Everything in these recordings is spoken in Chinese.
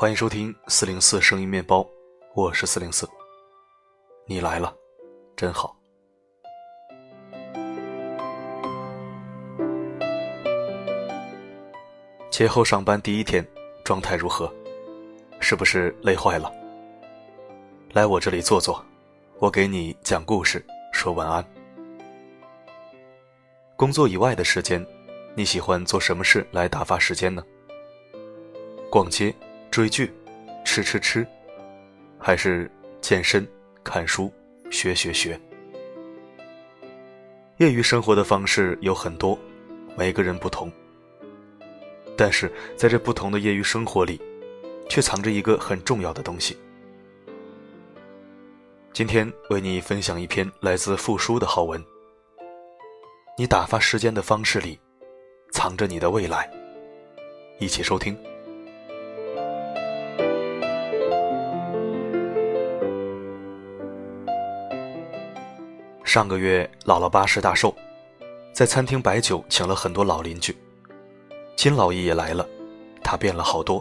欢迎收听四零四声音面包，我是四零四。你来了，真好。节后上班第一天，状态如何？是不是累坏了？来我这里坐坐，我给你讲故事，说晚安。工作以外的时间，你喜欢做什么事来打发时间呢？逛街、追剧、吃吃吃，还是健身、看书、学学学？业余生活的方式有很多，每个人不同。但是在这不同的业余生活里，却藏着一个很重要的东西。今天为你分享一篇来自复书的好文。你打发时间的方式里，藏着你的未来。一起收听。上个月姥姥八十大寿，在餐厅摆酒，请了很多老邻居。金老姨也来了，她变了好多。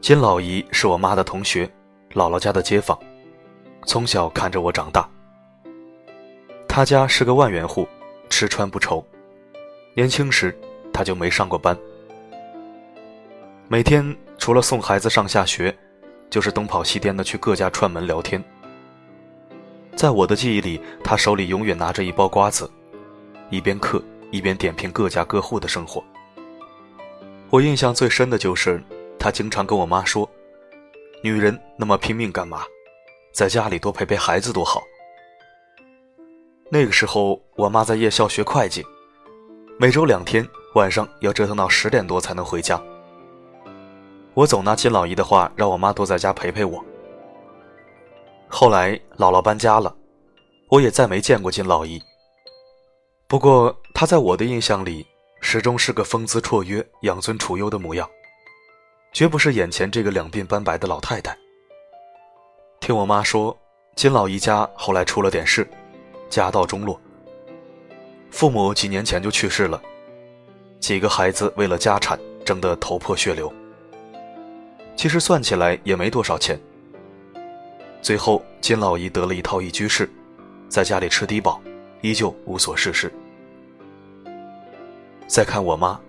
金老姨是我妈的同学，姥姥家的街坊，从小看着我长大。她家是个万元户，吃穿不愁。年轻时，她就没上过班，每天除了送孩子上下学，就是东跑西颠的去各家串门聊天。在我的记忆里，她手里永远拿着一包瓜子，一边嗑。一边点评各家各户的生活。我印象最深的就是，他经常跟我妈说：“女人那么拼命干嘛？在家里多陪陪孩子多好。”那个时候，我妈在夜校学会计，每周两天晚上要折腾到十点多才能回家。我总拿金老姨的话，让我妈多在家陪陪我。后来姥姥搬家了，我也再没见过金老姨。不过，她在我的印象里，始终是个风姿绰约、养尊处优的模样，绝不是眼前这个两鬓斑白的老太太。听我妈说，金老姨家后来出了点事，家道中落。父母几年前就去世了，几个孩子为了家产争得头破血流。其实算起来也没多少钱。最后，金老姨得了一套一居室，在家里吃低保。依旧无所事事。再看我妈，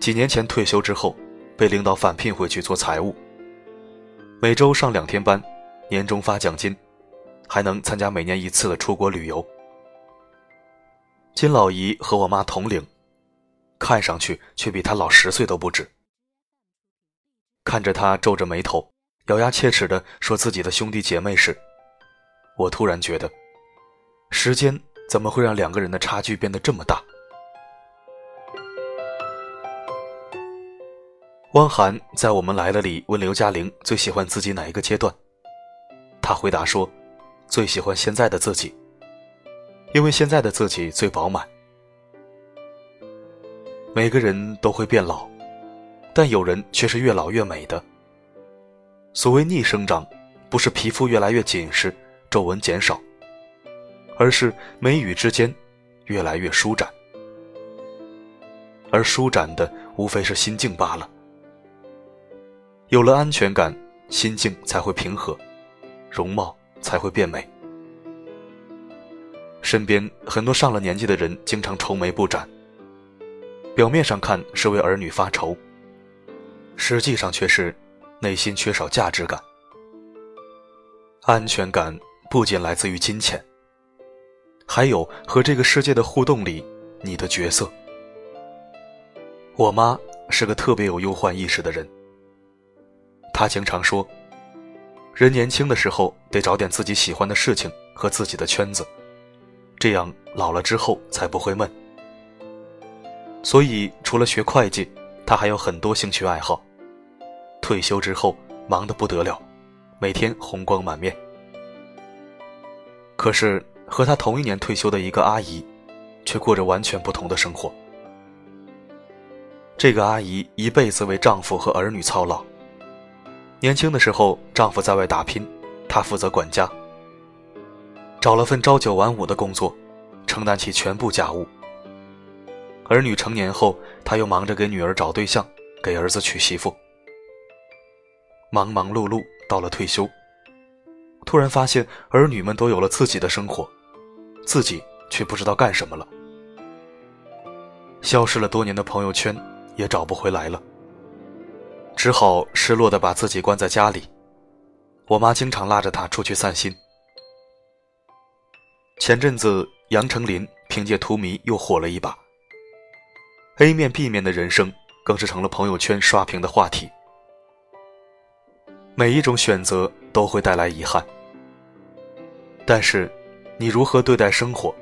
几年前退休之后，被领导返聘回去做财务，每周上两天班，年终发奖金，还能参加每年一次的出国旅游。金老姨和我妈同龄，看上去却比她老十岁都不止。看着她皱着眉头，咬牙切齿的说自己的兄弟姐妹时，我突然觉得，时间。怎么会让两个人的差距变得这么大？汪涵在《我们来了》里问刘嘉玲最喜欢自己哪一个阶段，她回答说：“最喜欢现在的自己，因为现在的自己最饱满。”每个人都会变老，但有人却是越老越美的。所谓逆生长，不是皮肤越来越紧实，皱纹减少。而是眉宇之间越来越舒展，而舒展的无非是心境罢了。有了安全感，心境才会平和，容貌才会变美。身边很多上了年纪的人经常愁眉不展，表面上看是为儿女发愁，实际上却是内心缺少价值感。安全感不仅来自于金钱。还有和这个世界的互动里，你的角色。我妈是个特别有忧患意识的人。她经常说，人年轻的时候得找点自己喜欢的事情和自己的圈子，这样老了之后才不会闷。所以除了学会计，她还有很多兴趣爱好。退休之后忙得不得了，每天红光满面。可是。和她同一年退休的一个阿姨，却过着完全不同的生活。这个阿姨一辈子为丈夫和儿女操劳。年轻的时候，丈夫在外打拼，她负责管家。找了份朝九晚五的工作，承担起全部家务。儿女成年后，她又忙着给女儿找对象，给儿子娶媳妇。忙忙碌碌到了退休，突然发现儿女们都有了自己的生活，自己却不知道干什么了。消失了多年的朋友圈也找不回来了，只好失落的把自己关在家里。我妈经常拉着他出去散心。前阵子杨丞琳凭借《荼蘼》又火了一把，A 面 B 面的人生更是成了朋友圈刷屏的话题。每一种选择都会带来遗憾，但是你如何对待生活，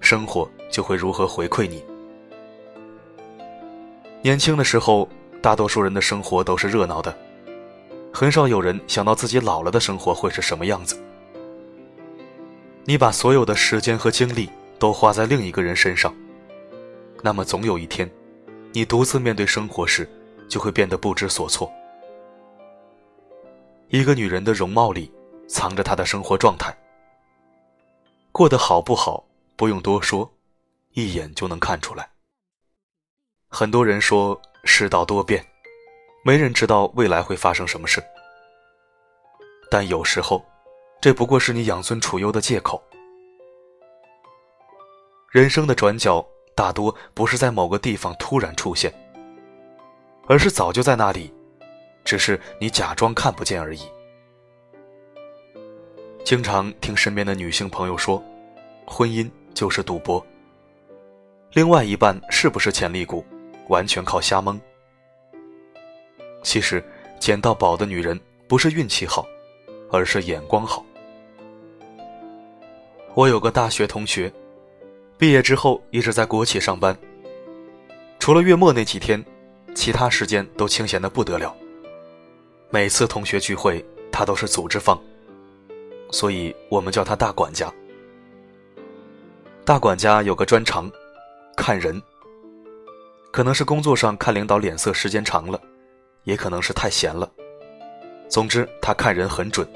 生活就会如何回馈你。年轻的时候，大多数人的生活都是热闹的，很少有人想到自己老了的生活会是什么样子。你把所有的时间和精力都花在另一个人身上，那么总有一天，你独自面对生活时，就会变得不知所措。一个女人的容貌里，藏着她的生活状态。过得好不好，不用多说，一眼就能看出来。很多人说世道多变，没人知道未来会发生什么事。但有时候，这不过是你养尊处优的借口。人生的转角大多不是在某个地方突然出现，而是早就在那里，只是你假装看不见而已。经常听身边的女性朋友说，婚姻就是赌博，另外一半是不是潜力股？完全靠瞎蒙。其实，捡到宝的女人不是运气好，而是眼光好。我有个大学同学，毕业之后一直在国企上班，除了月末那几天，其他时间都清闲的不得了。每次同学聚会，他都是组织方，所以我们叫他大管家。大管家有个专长，看人。可能是工作上看领导脸色时间长了，也可能是太闲了。总之，他看人很准。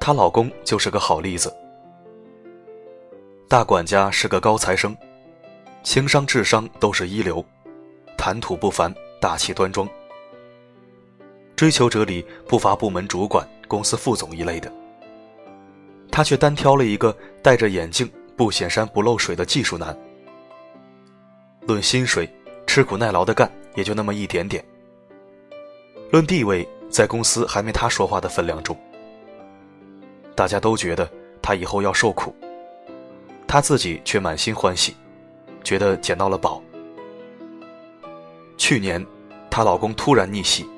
她老公就是个好例子。大管家是个高材生，情商、智商都是一流，谈吐不凡，大气端庄。追求者里不乏部门主管、公司副总一类的，他却单挑了一个戴着眼镜、不显山不漏水的技术男。论薪水，吃苦耐劳的干也就那么一点点。论地位，在公司还没他说话的分量重。大家都觉得他以后要受苦，他自己却满心欢喜，觉得捡到了宝。去年，她老公突然逆袭，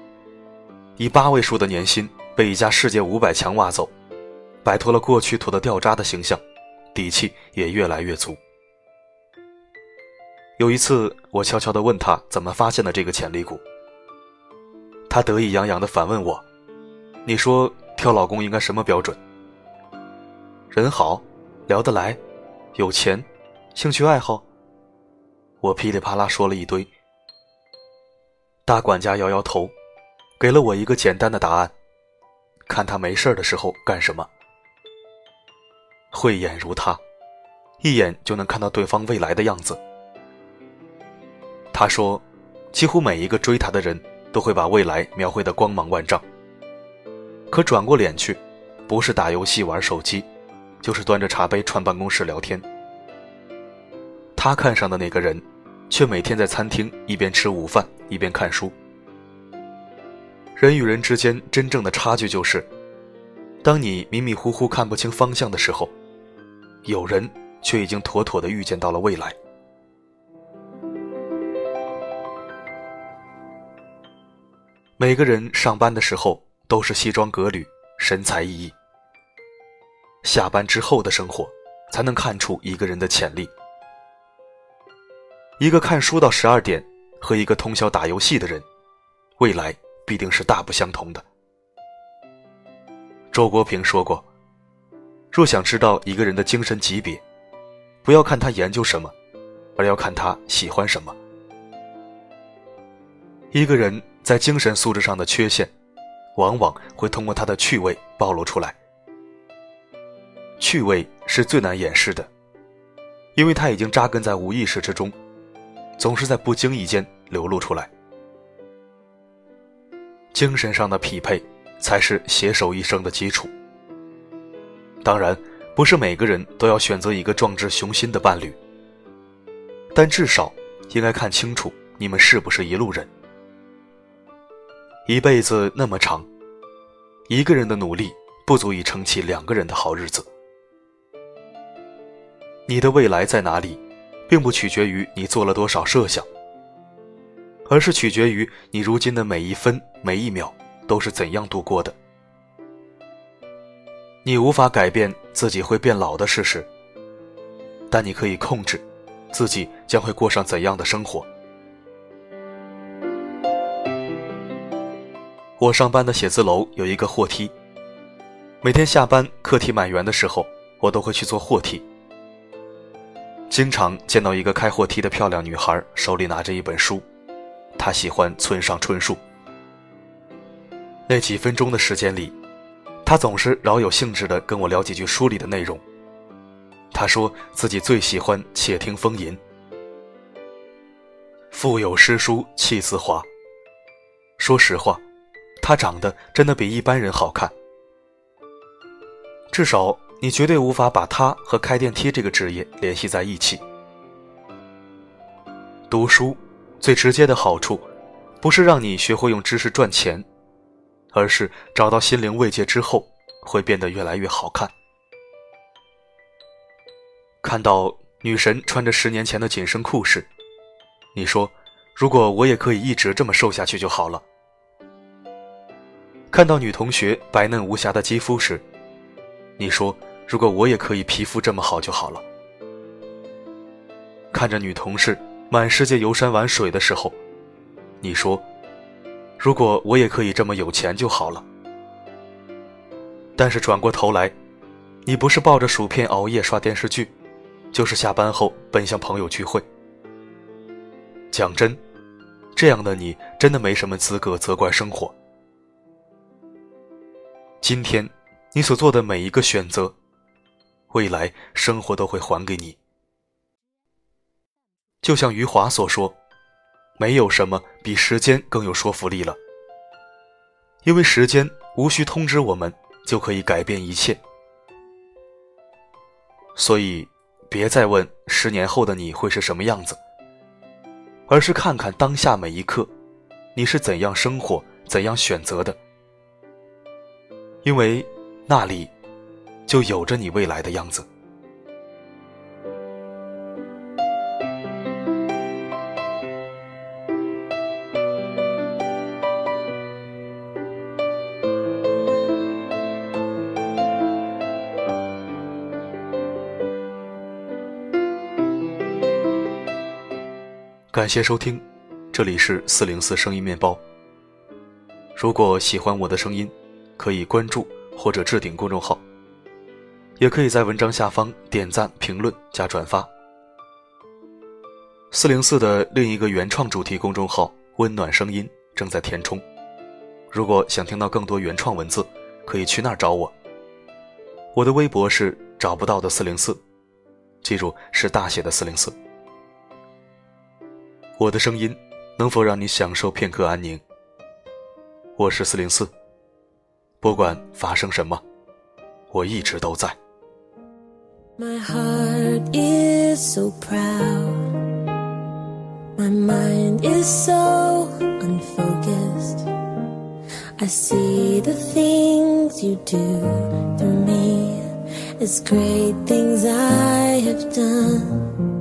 以八位数的年薪被一家世界五百强挖走，摆脱了过去土的掉渣的形象，底气也越来越足。有一次，我悄悄地问他怎么发现的这个潜力股。他得意洋洋地反问我：“你说挑老公应该什么标准？人好，聊得来，有钱，兴趣爱好。”我噼里啪啦说了一堆。大管家摇摇头，给了我一个简单的答案：看他没事的时候干什么。慧眼如他，一眼就能看到对方未来的样子。他说：“几乎每一个追他的人都会把未来描绘的光芒万丈。可转过脸去，不是打游戏玩手机，就是端着茶杯串办公室聊天。他看上的那个人，却每天在餐厅一边吃午饭一边看书。人与人之间真正的差距就是，当你迷迷糊糊看不清方向的时候，有人却已经妥妥的预见到了未来。”每个人上班的时候都是西装革履、神采奕奕，下班之后的生活才能看出一个人的潜力。一个看书到十二点和一个通宵打游戏的人，未来必定是大不相同的。周国平说过：“若想知道一个人的精神级别，不要看他研究什么，而要看他喜欢什么。”一个人。在精神素质上的缺陷，往往会通过他的趣味暴露出来。趣味是最难掩饰的，因为他已经扎根在无意识之中，总是在不经意间流露出来。精神上的匹配才是携手一生的基础。当然，不是每个人都要选择一个壮志雄心的伴侣，但至少应该看清楚你们是不是一路人。一辈子那么长，一个人的努力不足以撑起两个人的好日子。你的未来在哪里，并不取决于你做了多少设想，而是取决于你如今的每一分每一秒都是怎样度过的。你无法改变自己会变老的事实，但你可以控制自己将会过上怎样的生活。我上班的写字楼有一个货梯，每天下班课题满员的时候，我都会去做货梯。经常见到一个开货梯的漂亮女孩，手里拿着一本书，他喜欢村上春树。那几分钟的时间里，他总是饶有兴致地跟我聊几句书里的内容。他说自己最喜欢《且听风吟》，腹有诗书气自华。说实话。他长得真的比一般人好看，至少你绝对无法把他和开电梯这个职业联系在一起。读书最直接的好处，不是让你学会用知识赚钱，而是找到心灵慰藉之后，会变得越来越好看。看到女神穿着十年前的紧身裤时，你说：“如果我也可以一直这么瘦下去就好了。”看到女同学白嫩无瑕的肌肤时，你说：“如果我也可以皮肤这么好就好了。”看着女同事满世界游山玩水的时候，你说：“如果我也可以这么有钱就好了。”但是转过头来，你不是抱着薯片熬夜刷电视剧，就是下班后奔向朋友聚会。讲真，这样的你真的没什么资格责怪生活。今天，你所做的每一个选择，未来生活都会还给你。就像余华所说：“没有什么比时间更有说服力了，因为时间无需通知我们就可以改变一切。”所以，别再问十年后的你会是什么样子，而是看看当下每一刻，你是怎样生活、怎样选择的。因为那里就有着你未来的样子。感谢收听，这里是四零四声音面包。如果喜欢我的声音。可以关注或者置顶公众号，也可以在文章下方点赞、评论加转发。四零四的另一个原创主题公众号“温暖声音”正在填充，如果想听到更多原创文字，可以去那儿找我。我的微博是找不到的四零四，记住是大写的四零四。我的声音能否让你享受片刻安宁？我是四零四。不管发生什么，我一直都在。My heart is so proud. My mind is so unfocused. I see the things you do for me as great things I have done.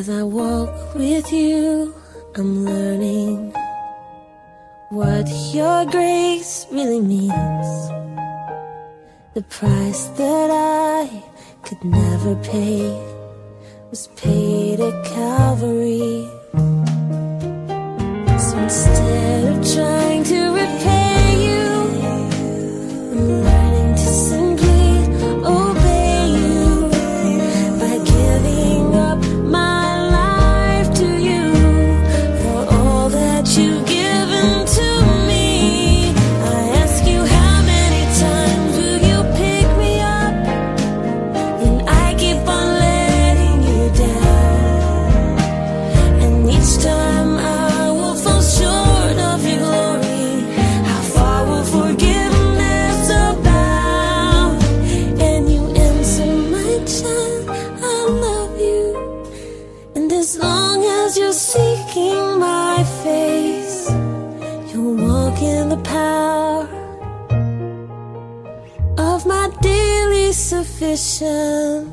As I walk with you, I'm learning what your grace really means. The price that I could never pay was paid at Calvary. So instead of trying Efficient.